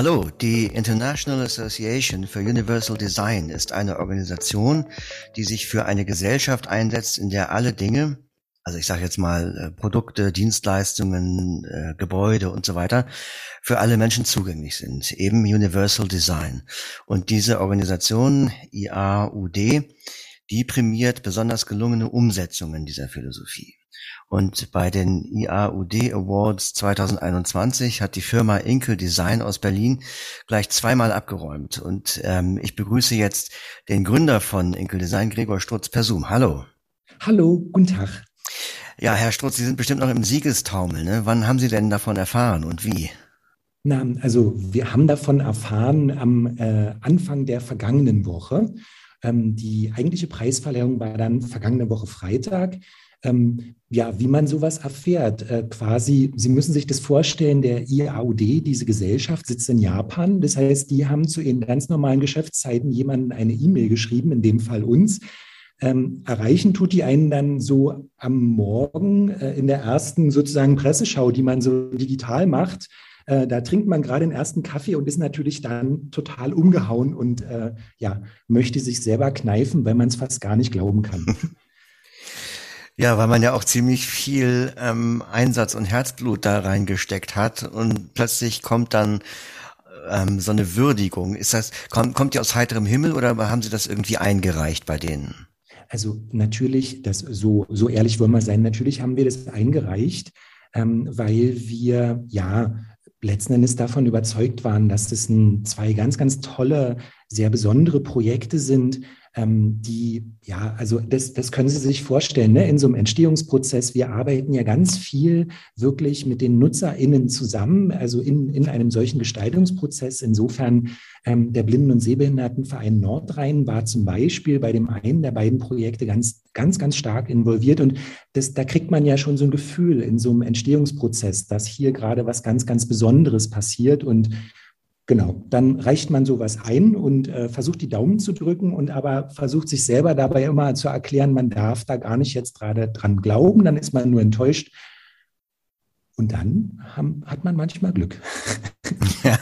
Hallo, die International Association for Universal Design ist eine Organisation, die sich für eine Gesellschaft einsetzt, in der alle Dinge, also ich sage jetzt mal äh, Produkte, Dienstleistungen, äh, Gebäude und so weiter, für alle Menschen zugänglich sind, eben Universal Design. Und diese Organisation IAUD, die prämiert besonders gelungene Umsetzungen dieser Philosophie. Und bei den IAUD Awards 2021 hat die Firma Inkel Design aus Berlin gleich zweimal abgeräumt. Und ähm, ich begrüße jetzt den Gründer von Inkel Design, Gregor Strutz per Zoom. Hallo. Hallo, guten Tag. Ja, Herr Strutz, Sie sind bestimmt noch im Siegestaumel. Ne? Wann haben Sie denn davon erfahren und wie? Na, also wir haben davon erfahren am äh, Anfang der vergangenen Woche. Ähm, die eigentliche Preisverleihung war dann vergangene Woche Freitag ähm, ja, wie man sowas erfährt. Äh, quasi, Sie müssen sich das vorstellen, der IAUD, diese Gesellschaft, sitzt in Japan. Das heißt, die haben zu ihren ganz normalen Geschäftszeiten jemanden eine E-Mail geschrieben, in dem Fall uns. Ähm, erreichen tut die einen dann so am Morgen äh, in der ersten sozusagen Presseschau, die man so digital macht. Äh, da trinkt man gerade den ersten Kaffee und ist natürlich dann total umgehauen und äh, ja, möchte sich selber kneifen, weil man es fast gar nicht glauben kann. Ja, weil man ja auch ziemlich viel ähm, Einsatz und Herzblut da reingesteckt hat und plötzlich kommt dann ähm, so eine Würdigung. Ist das, kommt, kommt die aus heiterem Himmel oder haben Sie das irgendwie eingereicht bei denen? Also natürlich, das so, so ehrlich wollen wir sein, natürlich haben wir das eingereicht, ähm, weil wir ja letzten Endes davon überzeugt waren, dass das ein, zwei ganz, ganz tolle, sehr besondere Projekte sind, ähm, die, ja, also das, das können Sie sich vorstellen, ne? in so einem Entstehungsprozess. Wir arbeiten ja ganz viel wirklich mit den NutzerInnen zusammen, also in, in einem solchen Gestaltungsprozess. Insofern ähm, der Blinden- und Sehbehindertenverein Nordrhein war zum Beispiel bei dem einen der beiden Projekte ganz, ganz, ganz stark involviert. Und das, da kriegt man ja schon so ein Gefühl in so einem Entstehungsprozess, dass hier gerade was ganz, ganz Besonderes passiert. Und Genau, dann reicht man sowas ein und äh, versucht die Daumen zu drücken und aber versucht sich selber dabei immer zu erklären, man darf da gar nicht jetzt gerade dran glauben, dann ist man nur enttäuscht. Und dann haben, hat man manchmal Glück. Ja,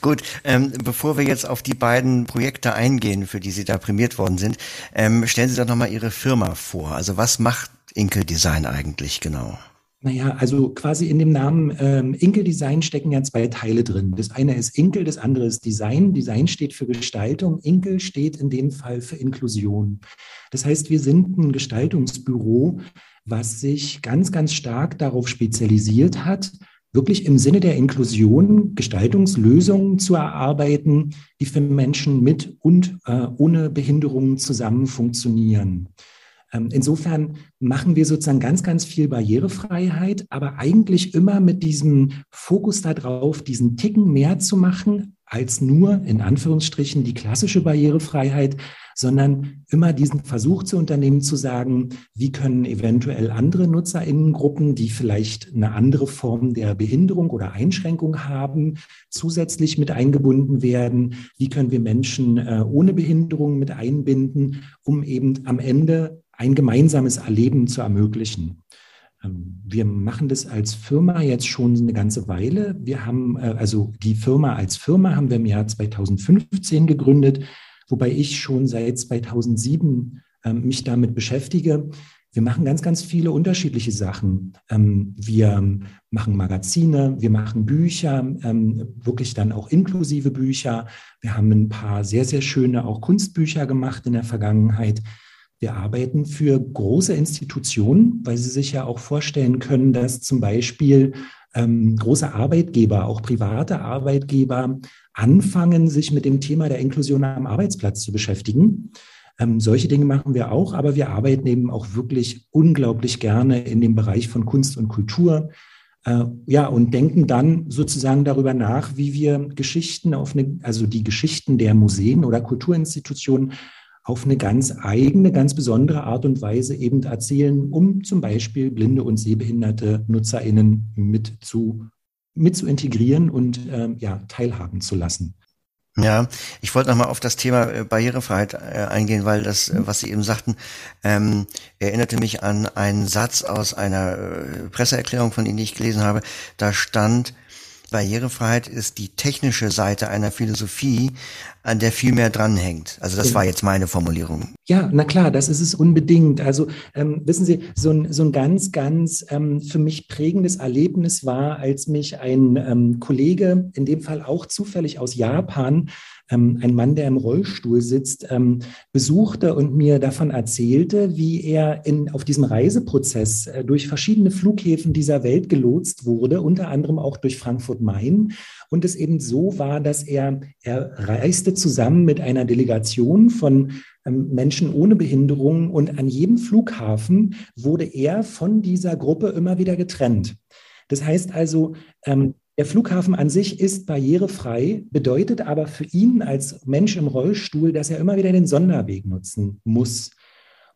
gut. Ähm, bevor wir jetzt auf die beiden Projekte eingehen, für die Sie da prämiert worden sind, ähm, stellen Sie doch nochmal Ihre Firma vor. Also was macht Inkel Design eigentlich genau? Naja, also quasi in dem Namen ähm, Inkel Design stecken ja zwei Teile drin. Das eine ist Inkel, das andere ist Design. Design steht für Gestaltung. Inkel steht in dem Fall für Inklusion. Das heißt, wir sind ein Gestaltungsbüro, was sich ganz, ganz stark darauf spezialisiert hat, wirklich im Sinne der Inklusion Gestaltungslösungen zu erarbeiten, die für Menschen mit und äh, ohne Behinderungen zusammen funktionieren. Ähm, insofern machen wir sozusagen ganz, ganz viel Barrierefreiheit, aber eigentlich immer mit diesem Fokus darauf, diesen Ticken mehr zu machen als nur in Anführungsstrichen die klassische Barrierefreiheit, sondern immer diesen Versuch zu unternehmen, zu sagen, wie können eventuell andere Nutzerinnengruppen, die vielleicht eine andere Form der Behinderung oder Einschränkung haben, zusätzlich mit eingebunden werden? Wie können wir Menschen äh, ohne Behinderung mit einbinden, um eben am Ende ein gemeinsames Erleben zu ermöglichen. Ähm, wir machen das als Firma jetzt schon eine ganze Weile. Wir haben, äh, also die Firma als Firma haben wir im Jahr 2015 gegründet, wobei ich schon seit 2007 ähm, mich damit beschäftige. Wir machen ganz, ganz viele unterschiedliche Sachen. Ähm, wir machen Magazine, wir machen Bücher, wirklich dann auch inklusive Bücher. Wir haben ein paar sehr, sehr schöne auch Kunstbücher gemacht in der Vergangenheit. Wir arbeiten für große Institutionen, weil Sie sich ja auch vorstellen können, dass zum Beispiel ähm, große Arbeitgeber, auch private Arbeitgeber, anfangen, sich mit dem Thema der Inklusion am Arbeitsplatz zu beschäftigen. Ähm, solche Dinge machen wir auch, aber wir arbeiten eben auch wirklich unglaublich gerne in dem Bereich von Kunst und Kultur. Äh, ja, und denken dann sozusagen darüber nach, wie wir Geschichten auf eine, also die Geschichten der Museen oder Kulturinstitutionen auf eine ganz eigene, ganz besondere Art und Weise eben erzählen, um zum Beispiel blinde und sehbehinderte NutzerInnen mit zu, mit zu integrieren und ähm, ja, teilhaben zu lassen. Ja, ich wollte nochmal auf das Thema äh, Barrierefreiheit äh, eingehen, weil das, äh, was Sie eben sagten, ähm, erinnerte mich an einen Satz aus einer Presseerklärung von Ihnen, die ich gelesen habe. Da stand, Barrierefreiheit ist die technische Seite einer Philosophie, an der viel mehr dranhängt. Also das war jetzt meine Formulierung. Ja, na klar, das ist es unbedingt. Also ähm, wissen Sie, so ein, so ein ganz, ganz ähm, für mich prägendes Erlebnis war, als mich ein ähm, Kollege, in dem Fall auch zufällig aus Japan, ähm, ein Mann, der im Rollstuhl sitzt, ähm, besuchte und mir davon erzählte, wie er in, auf diesem Reiseprozess äh, durch verschiedene Flughäfen dieser Welt gelotst wurde, unter anderem auch durch Frankfurt-Main. Und es eben so war, dass er, er reiste zusammen mit einer Delegation von Menschen ohne Behinderung und an jedem Flughafen wurde er von dieser Gruppe immer wieder getrennt. Das heißt also, ähm, der Flughafen an sich ist barrierefrei, bedeutet aber für ihn als Mensch im Rollstuhl, dass er immer wieder den Sonderweg nutzen muss.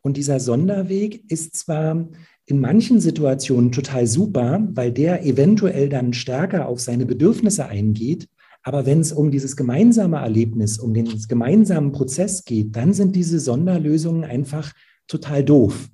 Und dieser Sonderweg ist zwar in manchen Situationen total super, weil der eventuell dann stärker auf seine Bedürfnisse eingeht, aber wenn es um dieses gemeinsame Erlebnis, um den gemeinsamen Prozess geht, dann sind diese Sonderlösungen einfach total doof.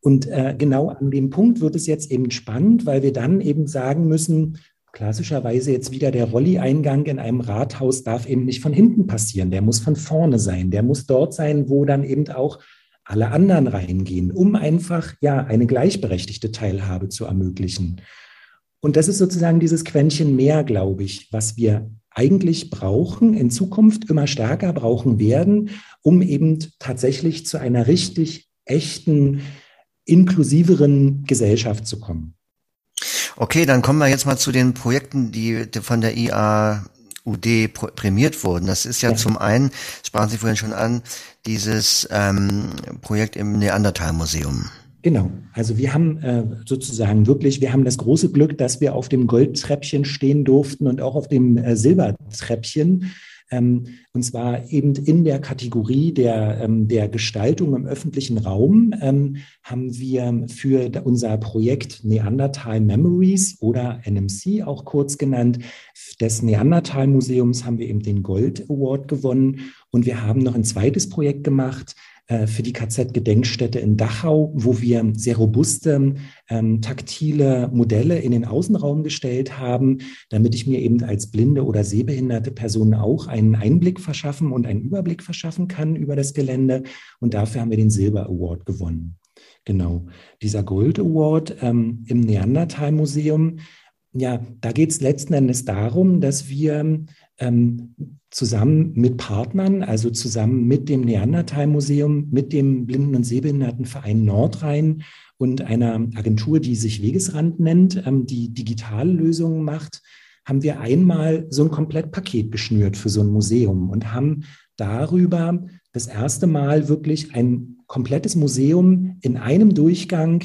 Und äh, genau an dem Punkt wird es jetzt eben spannend, weil wir dann eben sagen müssen, klassischerweise jetzt wieder der Rolli-Eingang in einem Rathaus darf eben nicht von hinten passieren. Der muss von vorne sein. Der muss dort sein, wo dann eben auch alle anderen reingehen, um einfach ja eine gleichberechtigte Teilhabe zu ermöglichen. Und das ist sozusagen dieses Quäntchen mehr, glaube ich, was wir eigentlich brauchen, in Zukunft immer stärker brauchen werden, um eben tatsächlich zu einer richtig echten, inklusiveren Gesellschaft zu kommen. Okay, dann kommen wir jetzt mal zu den Projekten, die von der IAUD prämiert wurden. Das ist ja, ja. zum einen, sprachen Sie vorhin schon an, dieses ähm, Projekt im Neandertal-Museum. Genau. Also wir haben äh, sozusagen wirklich, wir haben das große Glück, dass wir auf dem Goldtreppchen stehen durften und auch auf dem äh, Silbertreppchen. Ähm, und zwar eben in der Kategorie der, ähm, der Gestaltung im öffentlichen Raum ähm, haben wir für unser Projekt Neandertal Memories oder NMC auch kurz genannt, des Neandertal Museums haben wir eben den Gold Award gewonnen. Und wir haben noch ein zweites Projekt gemacht, für die KZ-Gedenkstätte in Dachau, wo wir sehr robuste, ähm, taktile Modelle in den Außenraum gestellt haben, damit ich mir eben als blinde oder sehbehinderte Person auch einen Einblick verschaffen und einen Überblick verschaffen kann über das Gelände. Und dafür haben wir den Silber Award gewonnen. Genau. Dieser Gold Award ähm, im Neandertal Museum, ja, da geht es letzten Endes darum, dass wir ähm, zusammen mit Partnern, also zusammen mit dem Neandertal-Museum, mit dem Blinden- und Sehbehindertenverein Nordrhein und einer Agentur, die sich Wegesrand nennt, ähm, die digitale Lösungen macht, haben wir einmal so ein Komplettpaket geschnürt für so ein Museum und haben darüber das erste Mal wirklich ein komplettes Museum in einem Durchgang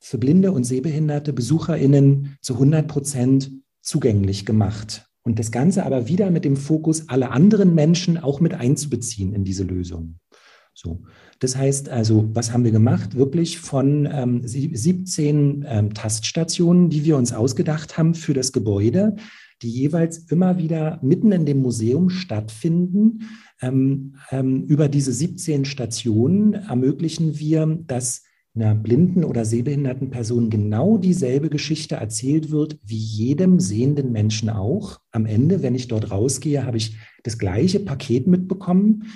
für blinde und sehbehinderte BesucherInnen zu 100 Prozent zugänglich gemacht. Und das Ganze aber wieder mit dem Fokus, alle anderen Menschen auch mit einzubeziehen in diese Lösung. So. Das heißt also, was haben wir gemacht? Wirklich von ähm, 17 ähm, Taststationen, die wir uns ausgedacht haben für das Gebäude, die jeweils immer wieder mitten in dem Museum stattfinden. Ähm, ähm über diese 17 Stationen ermöglichen wir, dass einer blinden oder sehbehinderten Person genau dieselbe Geschichte erzählt wird, wie jedem sehenden Menschen auch. Am Ende, wenn ich dort rausgehe, habe ich das gleiche Paket mitbekommen.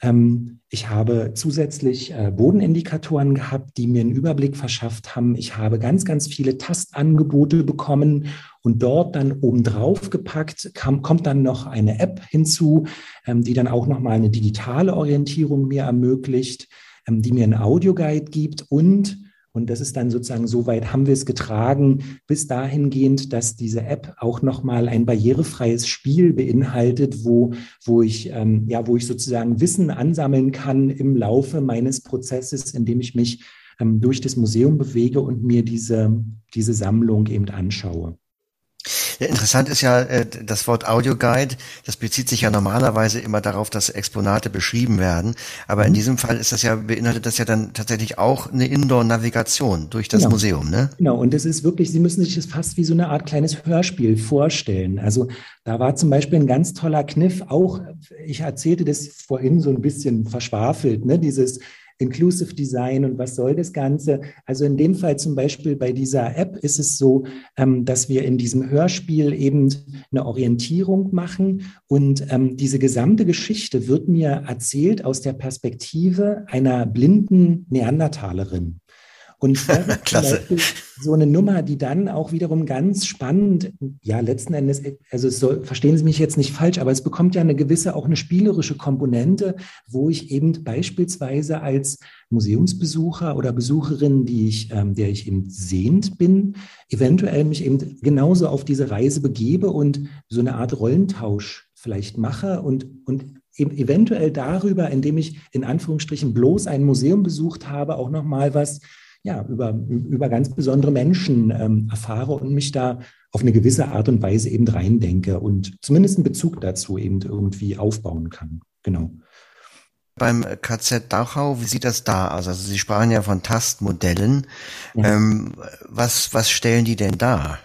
Ähm, ich habe zusätzlich äh, Bodenindikatoren gehabt, die mir einen Überblick verschafft haben. Ich habe ganz, ganz viele Tastangebote bekommen und dort dann obendrauf gepackt kam, kommt dann noch eine App hinzu, ähm, die dann auch nochmal eine digitale Orientierung mir ermöglicht. Ähm, die mir einen Audioguide gibt und und das ist dann sozusagen, soweit haben wir es getragen, bis dahingehend, dass diese App auch nochmal ein barrierefreies Spiel beinhaltet, wo, wo, ich, ähm, ja, wo ich sozusagen Wissen ansammeln kann im Laufe meines Prozesses, indem ich mich ähm, durch das Museum bewege und mir diese, diese Sammlung eben anschaue. Ja, interessant ist ja äh, das Wort Audioguide. Das bezieht sich ja normalerweise immer darauf, dass Exponate beschrieben werden. Aber in mhm. diesem Fall ist das ja beinhaltet das ja dann tatsächlich auch eine Indoor-Navigation durch das genau. Museum, ne? Genau. Und das ist wirklich, Sie müssen sich das fast wie so eine Art kleines Hörspiel vorstellen. Also da war zum Beispiel ein ganz toller Kniff. Auch ich erzählte das vorhin so ein bisschen verschwafelt, ne? Dieses Inclusive Design und was soll das Ganze? Also in dem Fall zum Beispiel bei dieser App ist es so, ähm, dass wir in diesem Hörspiel eben eine Orientierung machen und ähm, diese gesamte Geschichte wird mir erzählt aus der Perspektive einer blinden Neandertalerin. Und Klasse. so eine Nummer, die dann auch wiederum ganz spannend, ja, letzten Endes, also soll, verstehen Sie mich jetzt nicht falsch, aber es bekommt ja eine gewisse, auch eine spielerische Komponente, wo ich eben beispielsweise als Museumsbesucher oder Besucherin, die ich, ähm, der ich eben sehend bin, eventuell mich eben genauso auf diese Reise begebe und so eine Art Rollentausch vielleicht mache und, und eventuell darüber, indem ich in Anführungsstrichen bloß ein Museum besucht habe, auch nochmal was ja, über, über ganz besondere Menschen ähm, erfahre und mich da auf eine gewisse Art und Weise eben reindenke und zumindest einen Bezug dazu eben irgendwie aufbauen kann. Genau. Beim KZ Dachau, wie sieht das da aus? Also Sie sprachen ja von Tastmodellen. Ja. Ähm, was, was stellen die denn da?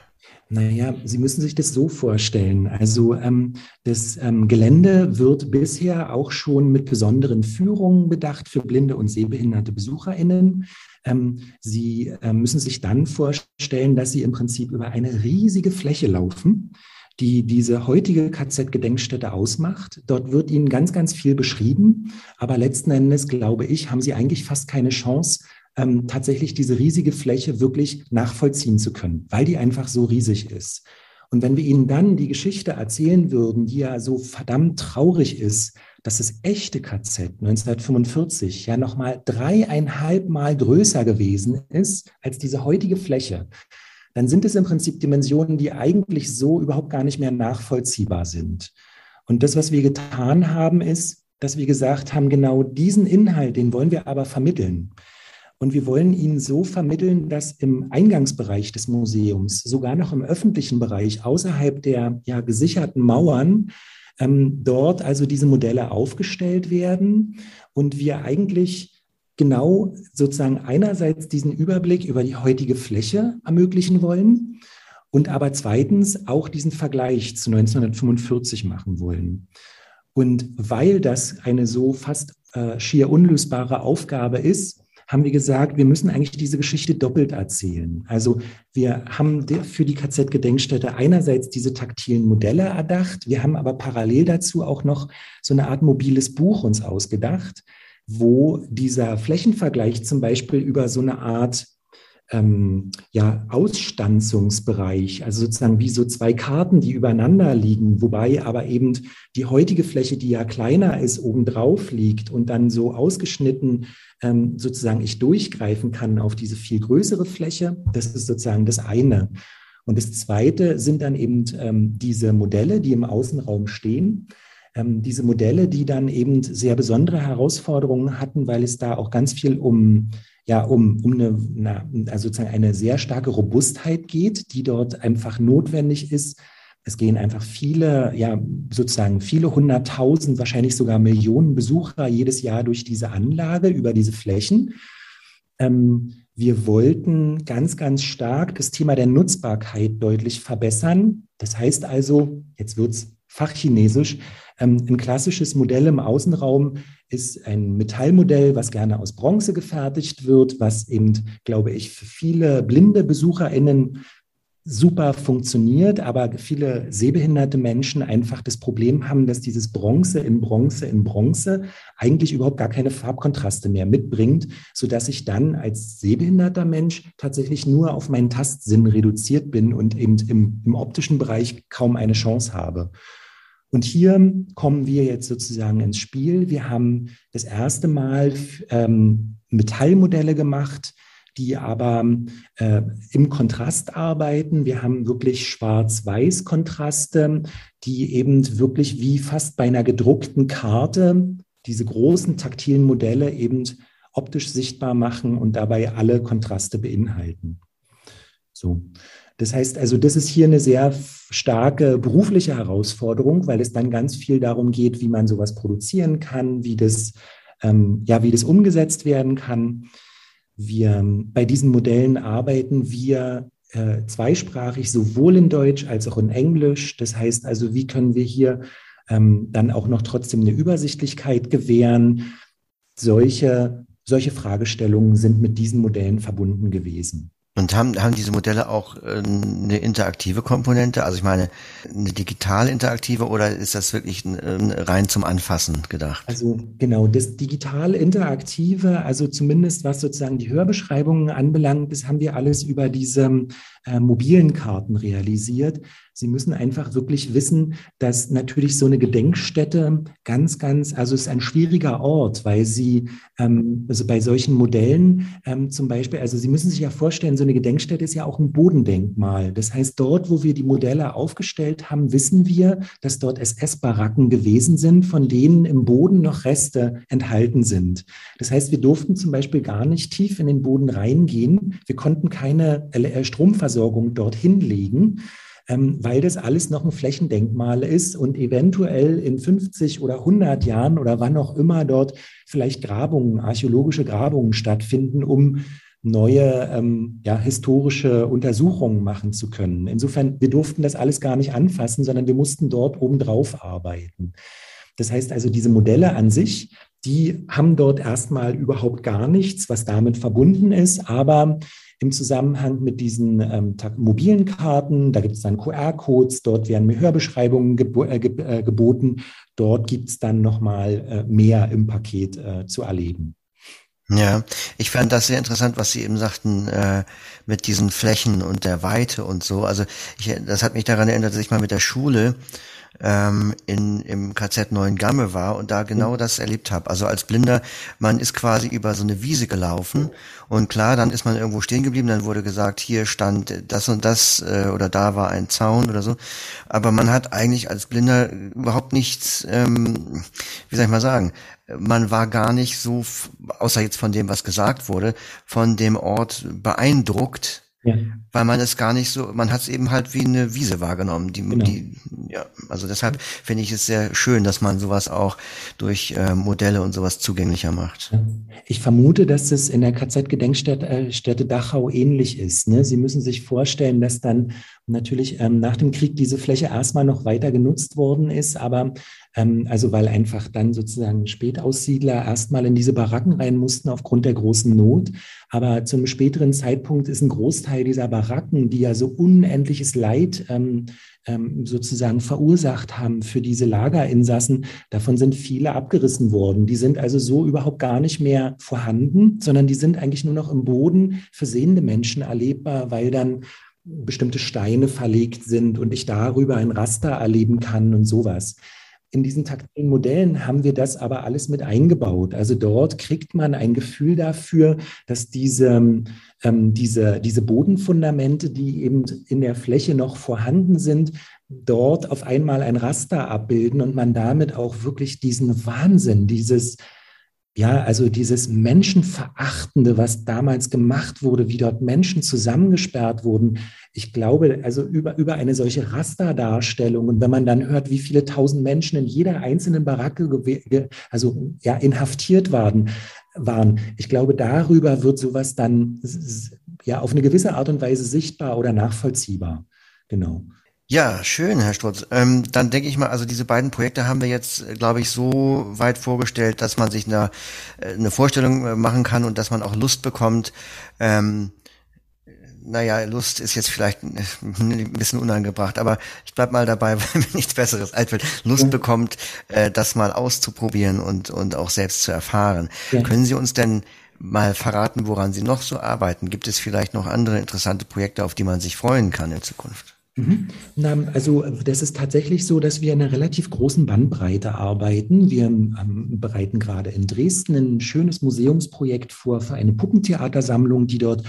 Naja, Sie müssen sich das so vorstellen. Also ähm, das ähm, Gelände wird bisher auch schon mit besonderen Führungen bedacht für blinde und sehbehinderte BesucherInnen. Ähm, Sie äh, müssen sich dann vorstellen, dass Sie im Prinzip über eine riesige Fläche laufen, die diese heutige KZ-Gedenkstätte ausmacht. Dort wird Ihnen ganz, ganz viel beschrieben. Aber letzten Endes, glaube ich, haben Sie eigentlich fast keine Chance, ähm, tatsächlich diese riesige Fläche wirklich nachvollziehen zu können, weil die einfach so riesig ist. Und wenn wir Ihnen dann die Geschichte erzählen würden, die ja so verdammt traurig ist, dass das echte KZ 1945 ja nochmal dreieinhalb Mal größer gewesen ist als diese heutige Fläche, dann sind es im Prinzip Dimensionen, die eigentlich so überhaupt gar nicht mehr nachvollziehbar sind. Und das, was wir getan haben, ist, dass wir gesagt haben, genau diesen Inhalt, den wollen wir aber vermitteln. Und wir wollen ihn so vermitteln, dass im Eingangsbereich des Museums, sogar noch im öffentlichen Bereich, außerhalb der ja, gesicherten Mauern, ähm, dort also diese Modelle aufgestellt werden und wir eigentlich genau sozusagen einerseits diesen Überblick über die heutige Fläche ermöglichen wollen und aber zweitens auch diesen Vergleich zu 1945 machen wollen. Und weil das eine so fast äh, schier unlösbare Aufgabe ist, haben wir gesagt, wir müssen eigentlich diese Geschichte doppelt erzählen. Also wir haben für die KZ-Gedenkstätte einerseits diese taktilen Modelle erdacht, wir haben aber parallel dazu auch noch so eine Art mobiles Buch uns ausgedacht, wo dieser Flächenvergleich zum Beispiel über so eine Art ähm, ja, Ausstanzungsbereich, also sozusagen wie so zwei Karten, die übereinander liegen, wobei aber eben die heutige Fläche, die ja kleiner ist, obendrauf liegt und dann so ausgeschnitten ähm, sozusagen ich durchgreifen kann auf diese viel größere Fläche. Das ist sozusagen das eine. Und das zweite sind dann eben ähm, diese Modelle, die im Außenraum stehen. Ähm, diese Modelle, die dann eben sehr besondere Herausforderungen hatten, weil es da auch ganz viel um ja, um, um eine, eine, also sozusagen eine sehr starke Robustheit geht, die dort einfach notwendig ist. Es gehen einfach viele, ja, sozusagen viele hunderttausend, wahrscheinlich sogar Millionen Besucher jedes Jahr durch diese Anlage, über diese Flächen. Ähm, wir wollten ganz, ganz stark das Thema der Nutzbarkeit deutlich verbessern. Das heißt also, jetzt wird's fachchinesisch, ähm, ein klassisches Modell im Außenraum ist ein Metallmodell, was gerne aus Bronze gefertigt wird, was eben, glaube ich, für viele blinde BesucherInnen super funktioniert, aber viele sehbehinderte Menschen einfach das Problem haben, dass dieses Bronze in Bronze in Bronze eigentlich überhaupt gar keine Farbkontraste mehr mitbringt, so dass ich dann als sehbehinderter Mensch tatsächlich nur auf meinen Tastsinn reduziert bin und eben im, im optischen Bereich kaum eine Chance habe. Und hier kommen wir jetzt sozusagen ins Spiel. Wir haben das erste Mal ähm, Metallmodelle gemacht, die aber äh, im Kontrast arbeiten. Wir haben wirklich Schwarz-Weiß-Kontraste, die eben wirklich wie fast bei einer gedruckten Karte diese großen taktilen Modelle eben optisch sichtbar machen und dabei alle Kontraste beinhalten. So. Das heißt also, das ist hier eine sehr starke berufliche Herausforderung, weil es dann ganz viel darum geht, wie man sowas produzieren kann, wie das, ähm, ja, wie das umgesetzt werden kann. Wir bei diesen Modellen arbeiten wir äh, zweisprachig, sowohl in Deutsch als auch in Englisch. Das heißt also, wie können wir hier ähm, dann auch noch trotzdem eine Übersichtlichkeit gewähren? Solche, solche Fragestellungen sind mit diesen Modellen verbunden gewesen. Und haben, haben diese Modelle auch äh, eine interaktive Komponente? Also ich meine, eine digital interaktive oder ist das wirklich rein zum Anfassen gedacht? Also genau, das digital interaktive, also zumindest was sozusagen die Hörbeschreibungen anbelangt, das haben wir alles über diese äh, mobilen Karten realisiert. Sie müssen einfach wirklich wissen, dass natürlich so eine Gedenkstätte ganz, ganz, also es ist ein schwieriger Ort, weil Sie, ähm, also bei solchen Modellen ähm, zum Beispiel, also Sie müssen sich ja vorstellen, so eine Gedenkstätte ist ja auch ein Bodendenkmal. Das heißt, dort, wo wir die Modelle aufgestellt haben, wissen wir, dass dort SS-Baracken gewesen sind, von denen im Boden noch Reste enthalten sind. Das heißt, wir durften zum Beispiel gar nicht tief in den Boden reingehen. Wir konnten keine Stromversorgung dorthin legen ähm, weil das alles noch ein Flächendenkmal ist und eventuell in 50 oder 100 Jahren oder wann auch immer dort vielleicht Grabungen, archäologische Grabungen stattfinden, um neue ähm, ja, historische Untersuchungen machen zu können. Insofern, wir durften das alles gar nicht anfassen, sondern wir mussten dort obendrauf arbeiten. Das heißt also, diese Modelle an sich, die haben dort erstmal überhaupt gar nichts, was damit verbunden ist, aber im Zusammenhang mit diesen ähm, mobilen Karten. Da gibt es dann QR-Codes, dort werden mir Hörbeschreibungen gebo äh, äh, geboten. Dort gibt es dann nochmal äh, mehr im Paket äh, zu erleben. Ja, ich fand das sehr interessant, was Sie eben sagten, äh, mit diesen Flächen und der Weite und so. Also ich, das hat mich daran erinnert, dass ich mal mit der Schule ähm, in, im KZ Neuengamme war und da genau mhm. das erlebt habe. Also als Blinder, man ist quasi über so eine Wiese gelaufen und klar, dann ist man irgendwo stehen geblieben, dann wurde gesagt, hier stand das und das äh, oder da war ein Zaun oder so. Aber man hat eigentlich als Blinder überhaupt nichts, ähm, wie soll ich mal sagen, man war gar nicht so, außer jetzt von dem, was gesagt wurde, von dem Ort beeindruckt, ja. Weil man es gar nicht so, man hat es eben halt wie eine Wiese wahrgenommen. Die, genau. die, ja, also deshalb finde ich es sehr schön, dass man sowas auch durch äh, Modelle und sowas zugänglicher macht. Ich vermute, dass es in der KZ-Gedenkstätte äh, Dachau ähnlich ist. Ne? Sie müssen sich vorstellen, dass dann natürlich ähm, nach dem Krieg diese Fläche erstmal noch weiter genutzt worden ist, aber ähm, also weil einfach dann sozusagen Spätaussiedler erstmal in diese Baracken rein mussten aufgrund der großen Not. Aber zum späteren Zeitpunkt ist ein Großteil dieser Baracken, die ja so unendliches Leid ähm, ähm, sozusagen verursacht haben für diese Lagerinsassen, davon sind viele abgerissen worden. Die sind also so überhaupt gar nicht mehr vorhanden, sondern die sind eigentlich nur noch im Boden für sehende Menschen erlebbar, weil dann bestimmte Steine verlegt sind und ich darüber ein Raster erleben kann und sowas. In diesen taktilen Modellen haben wir das aber alles mit eingebaut. Also dort kriegt man ein Gefühl dafür, dass diese, ähm, diese, diese Bodenfundamente, die eben in der Fläche noch vorhanden sind, dort auf einmal ein Raster abbilden und man damit auch wirklich diesen Wahnsinn, dieses ja, also dieses Menschenverachtende, was damals gemacht wurde, wie dort Menschen zusammengesperrt wurden. Ich glaube, also über, über eine solche Rasterdarstellung und wenn man dann hört, wie viele tausend Menschen in jeder einzelnen Baracke, also ja, inhaftiert waren, waren. Ich glaube, darüber wird sowas dann ja auf eine gewisse Art und Weise sichtbar oder nachvollziehbar. Genau. Ja, schön, Herr Sturz. Ähm, dann denke ich mal, also diese beiden Projekte haben wir jetzt, äh, glaube ich, so weit vorgestellt, dass man sich eine, äh, eine Vorstellung äh, machen kann und dass man auch Lust bekommt. Ähm, naja, Lust ist jetzt vielleicht ein bisschen unangebracht, aber ich bleib mal dabei, weil mir nichts Besseres einfällt. Lust ja. bekommt, äh, das mal auszuprobieren und, und auch selbst zu erfahren. Ja. Können Sie uns denn mal verraten, woran Sie noch so arbeiten? Gibt es vielleicht noch andere interessante Projekte, auf die man sich freuen kann in Zukunft? Mhm. Also das ist tatsächlich so, dass wir in einer relativ großen Bandbreite arbeiten. Wir ähm, bereiten gerade in Dresden ein schönes Museumsprojekt vor für eine Puppentheatersammlung, die dort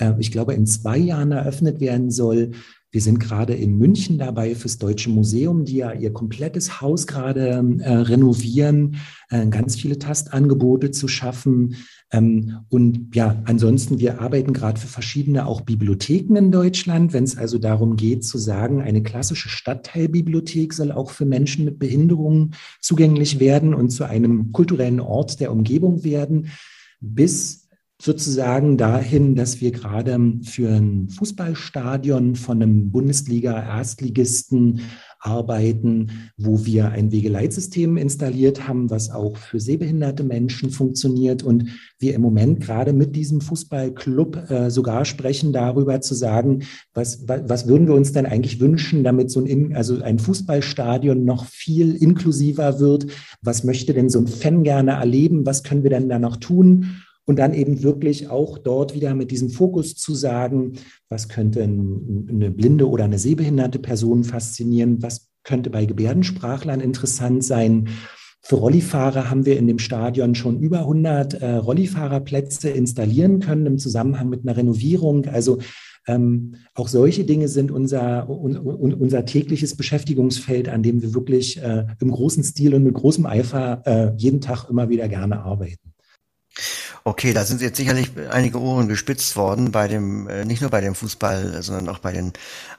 äh, ich glaube, in zwei Jahren eröffnet werden soll. Wir sind gerade in München dabei fürs Deutsche Museum, die ja ihr komplettes Haus gerade äh, renovieren, äh, ganz viele Tastangebote zu schaffen. Ähm, und ja, ansonsten, wir arbeiten gerade für verschiedene auch Bibliotheken in Deutschland, wenn es also darum geht zu sagen, eine klassische Stadtteilbibliothek soll auch für Menschen mit Behinderungen zugänglich werden und zu einem kulturellen Ort der Umgebung werden, bis sozusagen dahin, dass wir gerade für ein Fußballstadion von einem Bundesliga-Erstligisten arbeiten, wo wir ein Wegeleitsystem installiert haben, was auch für sehbehinderte Menschen funktioniert und wir im Moment gerade mit diesem Fußballclub äh, sogar sprechen darüber zu sagen, was, was, würden wir uns denn eigentlich wünschen, damit so ein, also ein Fußballstadion noch viel inklusiver wird? Was möchte denn so ein Fan gerne erleben? Was können wir denn da noch tun? Und dann eben wirklich auch dort wieder mit diesem Fokus zu sagen, was könnte eine blinde oder eine sehbehinderte Person faszinieren, was könnte bei Gebärdensprachlern interessant sein. Für Rollifahrer haben wir in dem Stadion schon über 100 äh, Rollifahrerplätze installieren können im Zusammenhang mit einer Renovierung. Also ähm, auch solche Dinge sind unser, un, unser tägliches Beschäftigungsfeld, an dem wir wirklich äh, im großen Stil und mit großem Eifer äh, jeden Tag immer wieder gerne arbeiten. Okay, da sind jetzt sicherlich einige Ohren gespitzt worden bei dem, äh, nicht nur bei dem Fußball, sondern auch bei den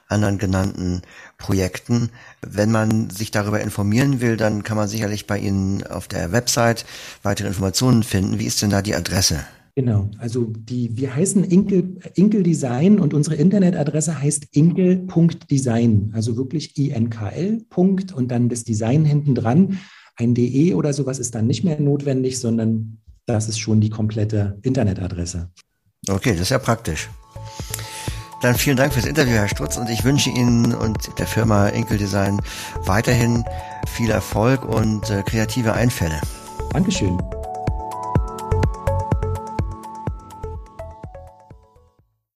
anderen genannten Projekten. Wenn man sich darüber informieren will, dann kann man sicherlich bei Ihnen auf der Website weitere Informationen finden. Wie ist denn da die Adresse? Genau, also die, wir heißen Inkel, Inkel Design und unsere Internetadresse heißt inkel.design, also wirklich INKL. und dann das Design hinten dran. Ein DE oder sowas ist dann nicht mehr notwendig, sondern das ist schon die komplette Internetadresse. Okay, das ist ja praktisch. Dann vielen Dank fürs Interview, Herr Stutz, und ich wünsche Ihnen und der Firma Enkel Design weiterhin viel Erfolg und äh, kreative Einfälle. Dankeschön.